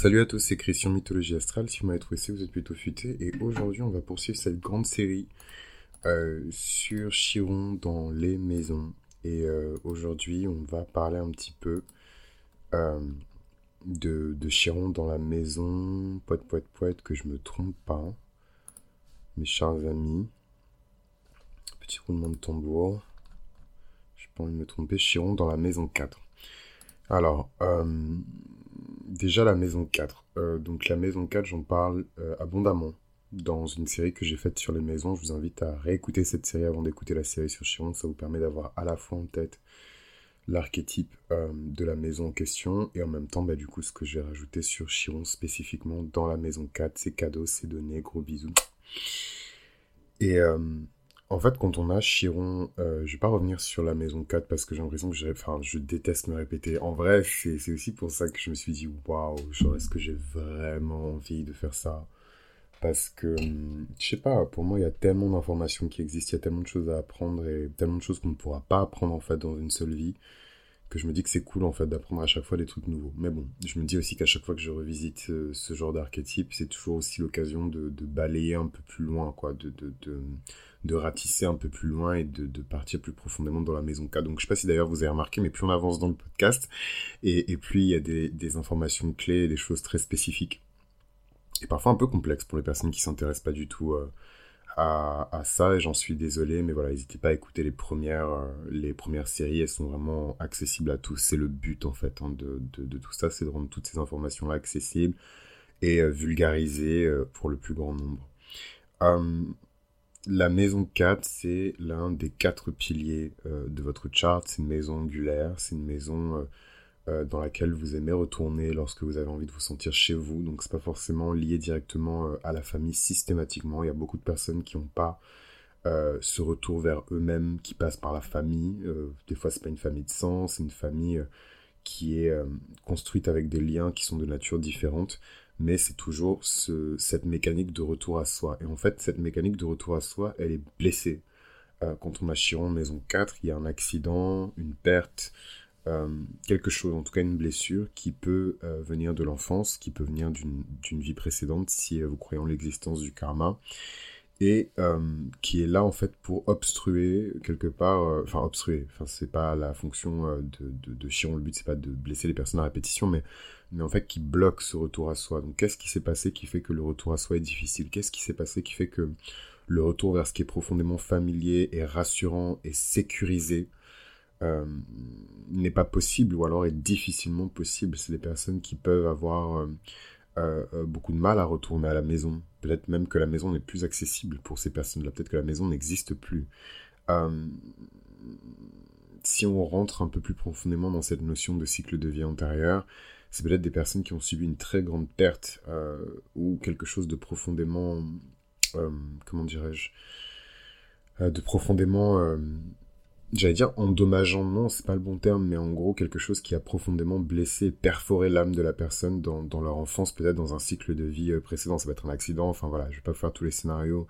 Salut à tous, c'est Christian Mythologie Astrale. Si vous m'avez trouvé vous êtes plutôt futé. Et aujourd'hui, on va poursuivre cette grande série euh, sur Chiron dans les maisons. Et euh, aujourd'hui, on va parler un petit peu euh, de, de, Chiron dans la maison. Poète, poète, poète, que je me trompe pas. Mes chers amis. Petit roulement de tambour. Je pas envie de me tromper. Chiron dans la maison 4. Alors, déjà la maison 4. Euh, donc la maison 4, j'en parle euh, abondamment dans une série que j'ai faite sur les maisons. Je vous invite à réécouter cette série avant d'écouter la série sur Chiron. Ça vous permet d'avoir à la fois en tête l'archétype euh, de la maison en question et en même temps, bah, du coup, ce que je vais rajouter sur Chiron spécifiquement dans la maison 4. C'est cadeau, c'est donné, gros bisous. Et en fait, quand on a Chiron, euh, je vais pas revenir sur la maison 4 parce que j'ai l'impression que j'ai, enfin, je déteste me répéter. En vrai, c'est aussi pour ça que je me suis dit, waouh, est-ce que j'ai vraiment envie de faire ça? Parce que, je sais pas, pour moi, il y a tellement d'informations qui existent, il y a tellement de choses à apprendre et tellement de choses qu'on ne pourra pas apprendre en fait dans une seule vie que je me dis que c'est cool en fait d'apprendre à chaque fois des trucs nouveaux. Mais bon, je me dis aussi qu'à chaque fois que je revisite euh, ce, genre d'archétype, c'est toujours aussi l'occasion de, balayer un peu plus loin, quoi, de, ratisser un peu plus loin et de, partir plus profondément dans la maison K. Donc je sais pas si d'ailleurs vous avez remarqué, mais plus on avance dans le podcast, et, et plus il y a des, des informations clés, des choses très spécifiques, et parfois un peu complexes pour les personnes qui s'intéressent pas du tout. Euh, à, ça et j'en suis désolé, mais voilà, n'hésitez pas à écouter les premières, euh, les premières séries, elles sont vraiment accessibles à tous. C'est le but en fait hein, de, de, tout ça, c'est de rendre toutes ces informations-là accessibles et euh, vulgarisées euh, pour le plus grand nombre. Hum, la maison 4, c'est l'un des quatre piliers de votre chart. C'est une maison angulaire, c'est une maison dans laquelle vous aimez retourner lorsque vous avez envie de vous sentir chez vous. Donc c'est pas forcément lié directement euh, à la famille systématiquement. Il y a beaucoup de personnes qui n'ont pas euh, ce retour vers eux-mêmes qui passe par la famille. des fois c'est pas une famille de sang, c'est une famille qui est construite avec des liens qui sont de nature différente. Mais c'est toujours cette mécanique de retour à soi. Et en fait, cette mécanique de retour à soi, elle est blessée. quand on a Chiron maison 4, il y a un accident, une perte, euh, quelque chose, en tout cas une blessure, qui peut euh, venir de l'enfance, qui peut venir d'une vie précédente, si euh, vous croyez en l'existence du karma, et qui est là en fait pour obstruer quelque part, enfin obstruer, enfin c'est pas la fonction de Chiron, le but c'est pas de blesser les personnes à répétition, mais, mais en fait qui bloque ce retour à soi. Donc qu'est-ce qui s'est passé qui fait que le retour à soi est difficile? Qu'est-ce qui s'est passé qui fait que le retour vers ce qui est profondément familier et rassurant et sécurisé euh, n'est pas possible ou alors est difficilement possible. C'est des personnes qui peuvent avoir euh, euh, beaucoup de mal à retourner à la maison. Peut-être même que la maison n'est plus accessible pour ces personnes-là. Peut-être que la maison n'existe plus. si on rentre un peu plus profondément dans cette notion de cycle de vie antérieur, c'est peut-être des personnes qui ont subi une très grande perte ou quelque chose de profondément, comment dirais-je, de profondément j'allais dire endommageant, non, c'est pas le bon terme, mais en gros quelque chose qui a profondément blessé, perforé l'âme de la personne dans, dans leur enfance, peut-être dans un cycle de vie euh, précédent, ça va être un accident, enfin voilà, je vais pas faire tous les scénarios,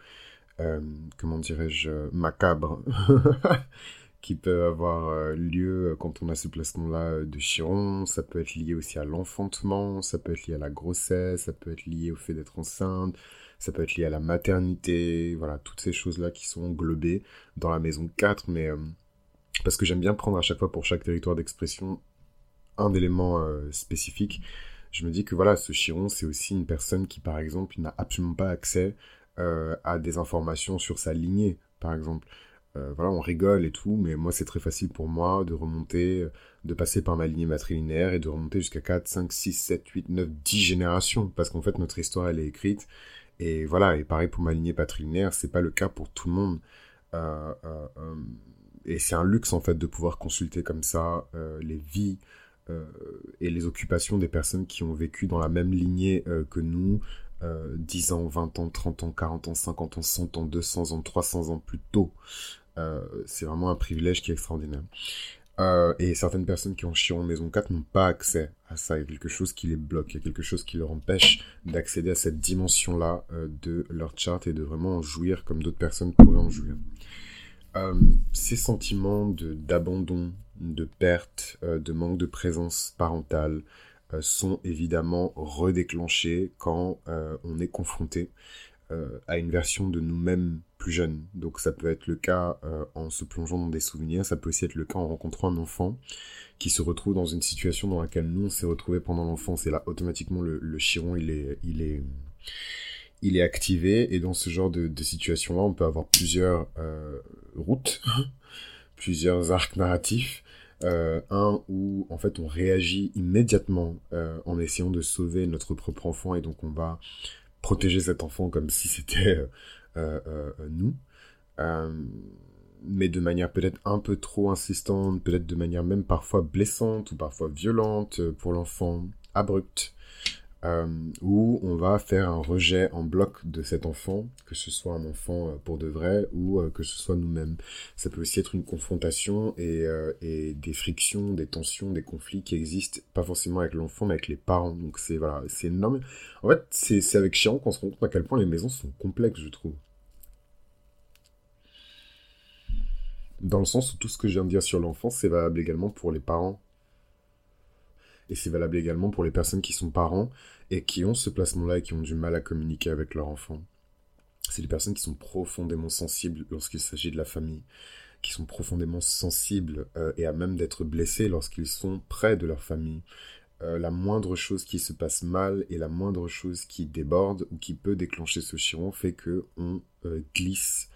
euh, comment dirais-je, macabres, qui peuvent avoir euh, lieu quand on a ce placement-là de Chiron, ça peut être lié aussi à l'enfantement, ça peut être lié à la grossesse, ça peut être lié au fait d'être enceinte, ça peut être lié à la maternité, voilà, toutes ces choses-là qui sont englobées dans la maison 4, mais parce que j'aime bien prendre à chaque fois pour chaque territoire d'expression un élément euh, spécifique. Je me dis que voilà, ce Chiron, c'est aussi une personne qui, par exemple, n'a absolument pas accès euh, à des informations sur sa lignée, par exemple. Euh, voilà, on rigole et tout, mais moi, c'est très facile pour moi de remonter, de passer par ma lignée matrilinéaire et de remonter jusqu'à 4, 5, 6, 7, 8, 9, 10 générations, parce qu'en fait, notre histoire, elle est écrite. Et voilà, et pareil pour ma lignée patrilinéaire, c'est pas le cas pour tout le monde. Et c'est un luxe en fait de pouvoir consulter comme ça euh, les vies euh, et les occupations des personnes qui ont vécu dans la même lignée euh, que nous, 10 ans, 20 ans, 30 ans, 40 ans, 50 ans, 100 ans, 200 ans, 300 ans plus tôt. c'est vraiment un privilège qui est extraordinaire. et certaines personnes qui ont Chiron Maison 4 n'ont pas accès à ça. Il y a quelque chose qui les bloque, il y a quelque chose qui leur empêche d'accéder à cette dimension-là de leur chart et de vraiment en jouir comme d'autres personnes pourraient en jouir. Euh, ces sentiments d'abandon, de, perte, euh, de manque de présence parentale, sont évidemment redéclenchés quand on est confronté à une version de nous-mêmes plus jeunes. Donc ça peut être le cas en se plongeant dans des souvenirs, ça peut aussi être le cas en rencontrant un enfant qui se retrouve dans une situation dans laquelle nous on s'est retrouvé pendant l'enfance et là automatiquement le, le chiron il est il est il est activé et dans ce genre de, de situation là on peut avoir plusieurs routes plusieurs arcs narratifs. Euh, un où en fait on réagit immédiatement euh, en essayant de sauver notre propre enfant et donc on va protéger cet enfant comme si c'était euh, nous. mais de manière peut-être un peu trop insistante, peut-être de manière même parfois blessante ou parfois violente pour l'enfant, abrupte. Euh, où on va faire un rejet en bloc de cet enfant, que ce soit un enfant euh, pour de vrai ou euh, que ce soit nous-mêmes. Ça peut aussi être une confrontation et, des frictions, des tensions, des conflits qui existent pas forcément avec l'enfant mais avec les parents. Donc c'est voilà, c'est énorme. En fait, c'est avec Chiron qu'on se rend compte à quel point les maisons sont complexes, je trouve. Dans le sens où tout ce que je viens de dire sur l'enfant, c'est valable également pour les parents et c'est valable également pour les personnes qui sont parents et qui ont ce placement-là et qui ont du mal à communiquer avec leur enfant. C'est les personnes qui sont profondément sensibles lorsqu'il s'agit de la famille, qui sont profondément sensibles euh, et à même d'être blessés lorsqu'ils sont près de leur famille. Euh, la moindre chose qui se passe mal et la moindre chose qui déborde ou qui peut déclencher ce chiron fait que on euh, glisse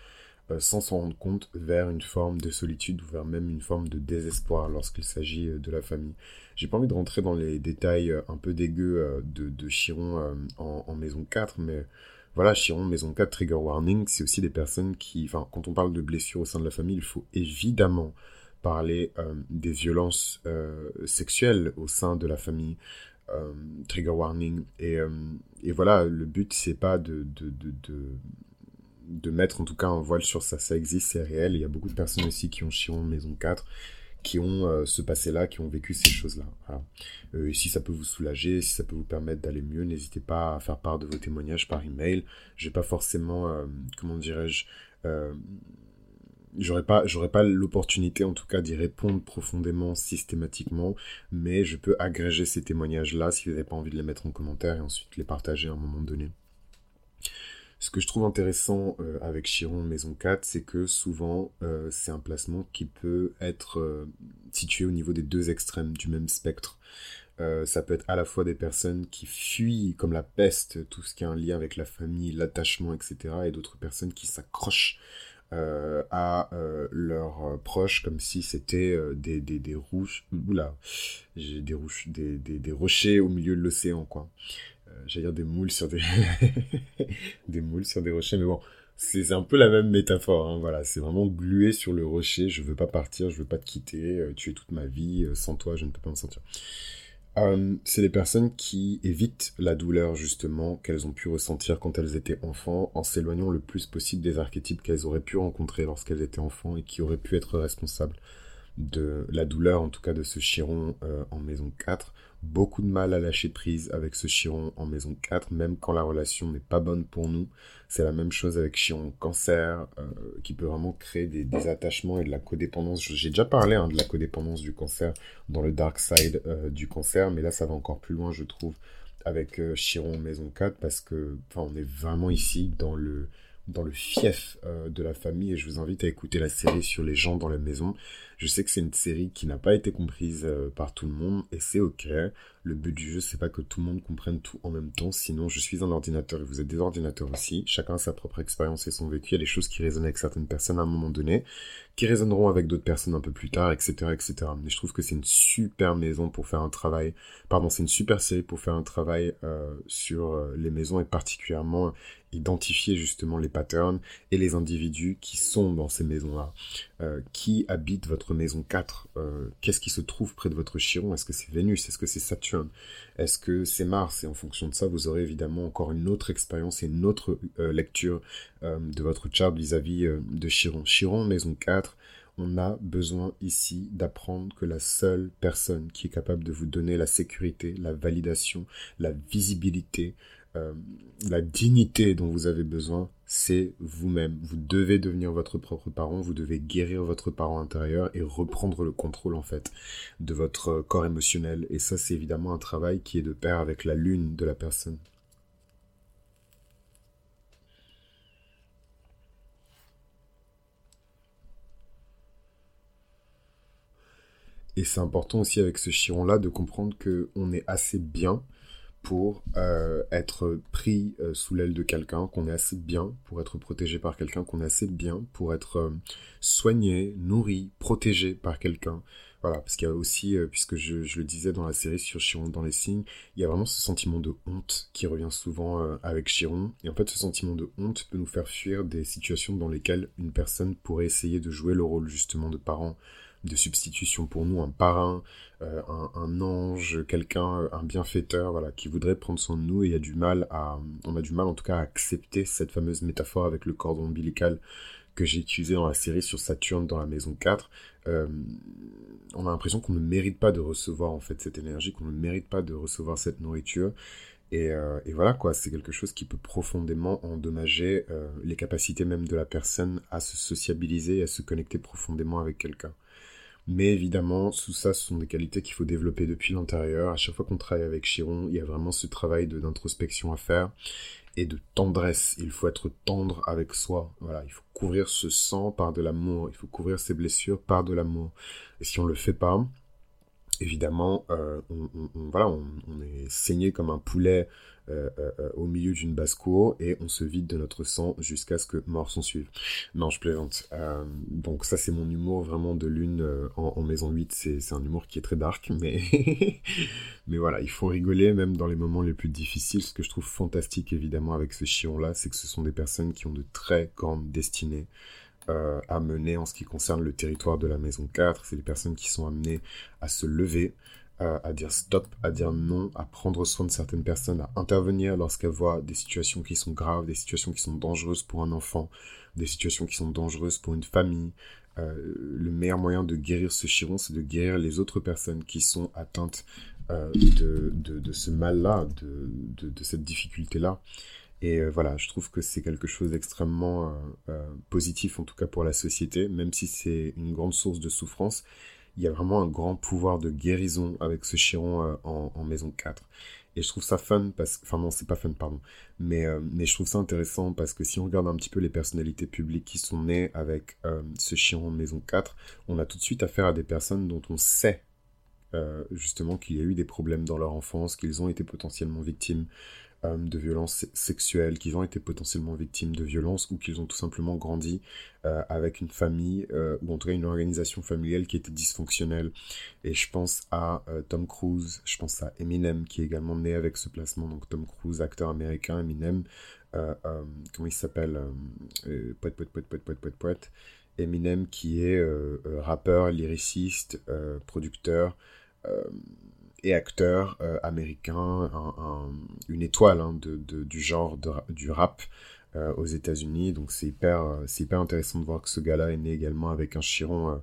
sans s'en rendre compte vers une forme de solitude ou vers même une forme de désespoir lorsqu'il s'agit euh, de la famille. J'ai pas envie de rentrer dans les détails euh, un peu dégueux de, Chiron en, maison 4, mais voilà, Chiron, maison 4, trigger warning, c'est aussi des personnes qui, enfin, quand on parle de blessures au sein de la famille, il faut évidemment parler des violences sexuelles au sein de la famille. trigger warning et, voilà le but c'est pas de mettre en tout cas un voile sur ça. Ça existe, c'est réel. Il y a beaucoup de personnes aussi qui ont Chiron Maison 4 qui ont euh, ce passé-là, qui ont vécu ces choses-là. Euh, si ça peut vous soulager, si ça peut vous permettre d'aller mieux, n'hésitez pas à faire part de vos témoignages par email. J'ai pas forcément, euh, comment dirais-je, j'aurais pas, j'aurais pas l'opportunité en tout cas d'y répondre profondément, systématiquement, mais je peux agréger ces témoignages-là si vous n'avez pas envie de les mettre en commentaire et ensuite les partager à un moment donné. Ce que je trouve intéressant euh, avec Chiron Maison 4, c'est que souvent, euh, c'est un placement qui peut être euh, situé au niveau des deux extrêmes du même spectre. ça peut être à la fois des personnes qui fuient comme la peste tout ce qui a un lien avec la famille, l'attachement, etc. et d'autres personnes qui s'accrochent à leurs proches comme si c'était des, des, des rouges, oula, j'ai des, des, des, des rochers au milieu de l'océan, quoi. Euh, j'allais dire des moules sur des des moules sur des rochers mais bon c'est un peu la même métaphore hein, voilà. C'est vraiment glué sur le rocher. Je veux pas partir je veux pas te quitter euh, tu es toute ma vie euh, sans toi je ne peux pas me sentir c'est des personnes qui évitent la douleur justement qu'elles ont pu ressentir quand elles étaient enfants en s'éloignant le plus possible des archétypes qu'elles auraient pu rencontrer lorsqu'elles étaient enfants et qui auraient pu être responsables de la douleur en tout cas de ce chiron en maison 4 beaucoup de mal à lâcher prise avec ce Chiron en maison 4, même quand la relation n'est pas bonne pour nous. C'est la même chose avec Chiron cancer, euh, qui peut vraiment créer des, attachements et de la codépendance. J'ai déjà parlé hein, de la codépendance du cancer dans le dark side euh, du cancer, mais là ça va encore plus loin, je trouve, avec euh, Chiron en maison 4, parce que on est vraiment ici dans le dans le fief de la famille et je vous invite à écouter la série sur les gens dans la maison. Je sais que c'est une série qui n'a pas été comprise euh, par tout le monde et c'est ok. Le but du jeu c'est pas que tout le monde comprenne tout en même temps, sinon je suis un ordinateur et vous êtes des ordinateurs aussi. Chacun a sa propre expérience et son vécu. Il y a des choses qui résonnent avec certaines personnes à un moment donné, qui résonneront avec d'autres personnes un peu plus tard, etc., etc. Mais je trouve que c'est une super maison pour faire un travail. Pardon, c'est une super série pour faire un travail euh, sur les maisons et particulièrement identifier justement les patterns et les individus qui sont dans ces maisons-là. Euh, qui habite votre maison 4 euh, Qu'est-ce qui se trouve près de votre chiron? Est-ce que c'est Vénus? Est-ce que c'est Saturne? Est-ce que c'est Mars? Et en fonction de ça, vous aurez évidemment encore une autre expérience et une autre euh, lecture de votre chart vis-à-vis de Chiron. Chiron, maison 4, on a besoin ici d'apprendre que la seule personne qui est capable de vous donner la sécurité, la validation, la visibilité, euh, la dignité dont vous avez besoin, c'est vous-même. Vous devez devenir votre propre parent, vous devez guérir votre parent intérieur et reprendre le contrôle en fait de votre corps émotionnel. Et ça, c'est évidemment un travail qui est de pair avec la lune de la personne. Et c'est important aussi avec ce chiron-là de comprendre qu'on est assez bien pour euh, être pris euh, sous l'aile de quelqu'un, qu'on est assez bien pour être protégé par quelqu'un, qu'on est assez bien pour être euh, soigné, nourri, protégé par quelqu'un. Voilà, parce qu'il y a aussi, puisque je, je, le disais dans la série sur Chiron dans les signes, il y a vraiment ce sentiment de honte qui revient souvent avec Chiron. Et en fait, ce sentiment de honte peut nous faire fuir des situations dans lesquelles une personne pourrait essayer de jouer le rôle justement de parent, de substitution pour nous, un parrain, euh, un, ange, quelqu'un, un bienfaiteur, voilà, qui voudrait prendre soin de nous et a du mal à, on a du mal en tout cas à accepter cette fameuse métaphore avec le cordon ombilical que j'ai utilisé dans la série sur Saturne dans la maison 4. Euh, on a l'impression qu'on ne mérite pas de recevoir en fait cette énergie, qu'on ne mérite pas de recevoir cette nourriture. Et, euh, et voilà quoi, c'est quelque chose qui peut profondément endommager les capacités même de la personne à se sociabiliser, à se connecter profondément avec quelqu'un. Mais évidemment, sous ça, ce sont des qualités qu'il faut développer depuis l'intérieur. À chaque fois qu'on travaille avec Chiron, il y a vraiment ce travail d'introspection à faire et de tendresse. Il faut être tendre avec soi. Voilà, il faut couvrir ce sang par de l'amour. Il faut couvrir ses blessures par de l'amour. Et si on le fait pas, évidemment, euh, on, voilà, on, est saigné comme un poulet euh, euh, au milieu d'une basse-cour et on se vide de notre sang jusqu'à ce que mort s'en suive. Non, je plaisante. donc ça, c'est mon humour vraiment de lune en, maison 8. C'est un humour qui est très dark, mais... mais voilà, il faut rigoler même dans les moments les plus difficiles. Ce que je trouve fantastique, évidemment, avec ce chiron-là, c'est que ce sont des personnes qui ont de très grandes destinées. Euh, à mener en ce qui concerne le territoire de la maison 4. C'est les personnes qui sont amenées à se lever, euh, à dire stop, à dire non, à prendre soin de certaines personnes, à intervenir lorsqu'elles voient des situations qui sont graves, des situations qui sont dangereuses pour un enfant, des situations qui sont dangereuses pour une famille. Euh, le meilleur moyen de guérir ce chiron, c'est de guérir les autres personnes qui sont atteintes de, de, ce mal-là, de, cette difficulté-là. Et euh, voilà, je trouve que c'est quelque chose d'extrêmement euh, euh, positif, en tout cas pour la société, même si c'est une grande source de souffrance. Il y a vraiment un grand pouvoir de guérison avec ce chiron en, maison 4. Et je trouve ça fun parce que, enfin non, c'est pas fun, pardon. Mais, mais je trouve ça intéressant parce que si on regarde un petit peu les personnalités publiques qui sont nées avec ce chiron en maison 4, on a tout de suite affaire à des personnes dont on sait justement qu'il y a eu des problèmes dans leur enfance, qu'ils ont été potentiellement victimes de violences sexuelles, qu'ils ont été potentiellement victimes de violences ou qu'ils ont tout simplement grandi euh, avec une famille euh, ou en tout cas une organisation familiale qui était dysfonctionnelle. Et je pense à euh, Tom Cruise, je pense à Eminem qui est également né avec ce placement. Donc Tom Cruise, acteur américain, Eminem, comment il s'appelle Poète, poète, poète, poète, poète, poète, poète. Eminem qui est rappeur, lyriciste, producteur et acteur euh, américain, une étoile hein, de, du genre du rap euh, aux États-Unis. Donc c'est hyper, euh, c'est hyper intéressant de voir que ce gars-là est né également avec un chiron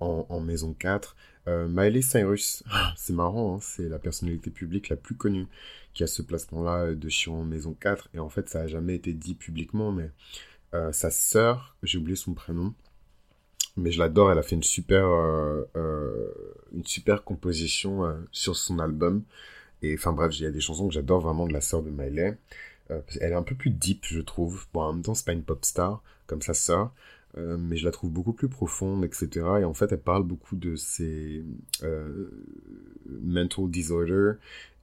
en, maison 4. Miley Cyrus, c'est marrant, hein, c'est la personnalité publique la plus connue qui a ce placement-là de chiron en maison 4. Et en fait, ça n'a jamais été dit publiquement, mais sa sœur, j'ai oublié son prénom, mais je l'adore. Elle a fait une super, euh, euh, une super composition euh, sur son album. Et enfin bref, il y a des chansons que j'adore vraiment de la sœur de Miley. elle est un peu plus deep, je trouve. Bon, en même temps, c'est pas une pop star comme sa sœur. mais je la trouve beaucoup plus profonde, etc. Et en fait, elle parle beaucoup de ses mental disorders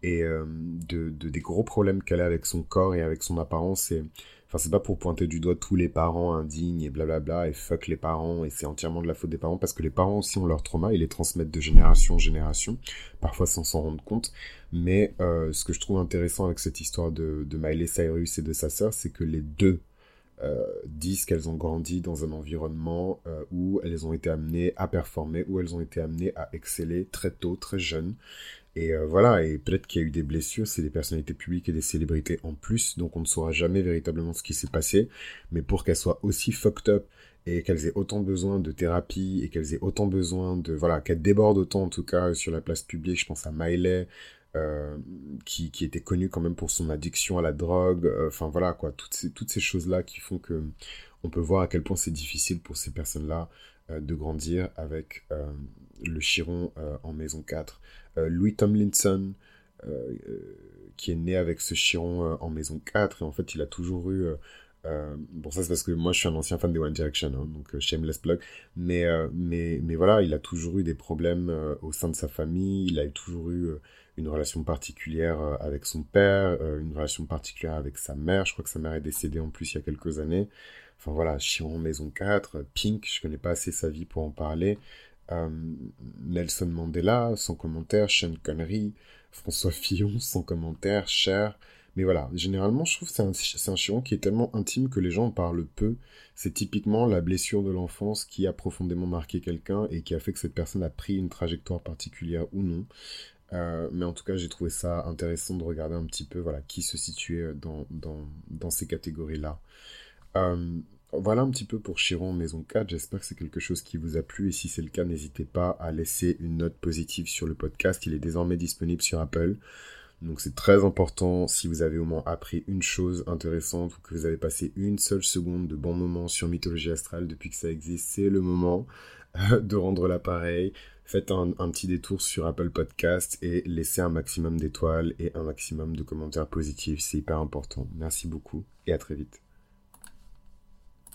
et de, de, des gros problèmes qu'elle a avec son corps et avec son apparence. Enfin, c'est pas pour pointer du doigt tous les parents indignes et blablabla et fuck les parents et c'est entièrement de la faute des parents parce que les parents aussi ont leur trauma, ils les transmettent de génération en génération, parfois sans s'en rendre compte. Mais euh, ce que je trouve intéressant avec cette histoire de, Miley Cyrus et de sa sœur, c'est que les deux euh, disent qu'elles ont grandi dans un environnement euh, où elles ont été amenées à performer, où elles ont été amenées à exceller très tôt, très jeunes. Et euh, voilà, et peut-être qu'il y a eu des blessures, c'est des personnalités publiques et des célébrités en plus, donc on ne saura jamais véritablement ce qui s'est passé. Mais pour qu'elles soient aussi fucked up et qu'elles aient autant besoin de thérapie et qu'elles aient autant besoin de voilà qu'elles débordent autant en tout cas sur la place publique je pense à Miley qui, qui, était connu quand même pour son addiction à la drogue. Enfin voilà quoi, toutes ces, toutes ces choses-là qui font que on peut voir à quel point c'est difficile pour ces personnes-là de grandir avec le Chiron en maison 4. Louis Tomlinson, qui est né avec ce Chiron en maison 4, et en fait il a toujours eu euh, bon, ça c'est parce que moi je suis un ancien fan des One Direction, hein, donc euh, shameless plug. Mais, euh, mais, mais voilà, il a toujours eu des problèmes euh, au sein de sa famille. Il a toujours eu une relation particulière avec son père, une relation particulière avec sa mère. Je crois que sa mère est décédée en plus il y a quelques années. Enfin voilà, Chiron Maison 4, Pink, je connais pas assez sa vie pour en parler. Nelson Mandela, sans commentaire. Sean Connery, François Fillon, sans commentaire. Cher. Mais voilà, généralement, je trouve que c'est un, chiron qui est tellement intime que les gens en parlent peu. C'est typiquement la blessure de l'enfance qui a profondément marqué quelqu'un et qui a fait que cette personne a pris une trajectoire particulière ou non. Euh, mais en tout cas, j'ai trouvé ça intéressant de regarder un petit peu voilà, qui se situait dans, dans, ces catégories-là. Euh, voilà un petit peu pour Chiron Maison 4. J'espère que c'est quelque chose qui vous a plu. Et si c'est le cas, n'hésitez pas à laisser une note positive sur le podcast. Il est désormais disponible sur Apple. Donc c'est très important si vous avez au moins appris une chose intéressante ou que vous avez passé une seule seconde de bon moment sur Mythologie Astrale depuis que ça existe, c'est le moment euh, de rendre l'appareil. Faites un, petit détour sur Apple Podcast et laissez un maximum d'étoiles et un maximum de commentaires positifs. C'est hyper important. Merci beaucoup et à très vite.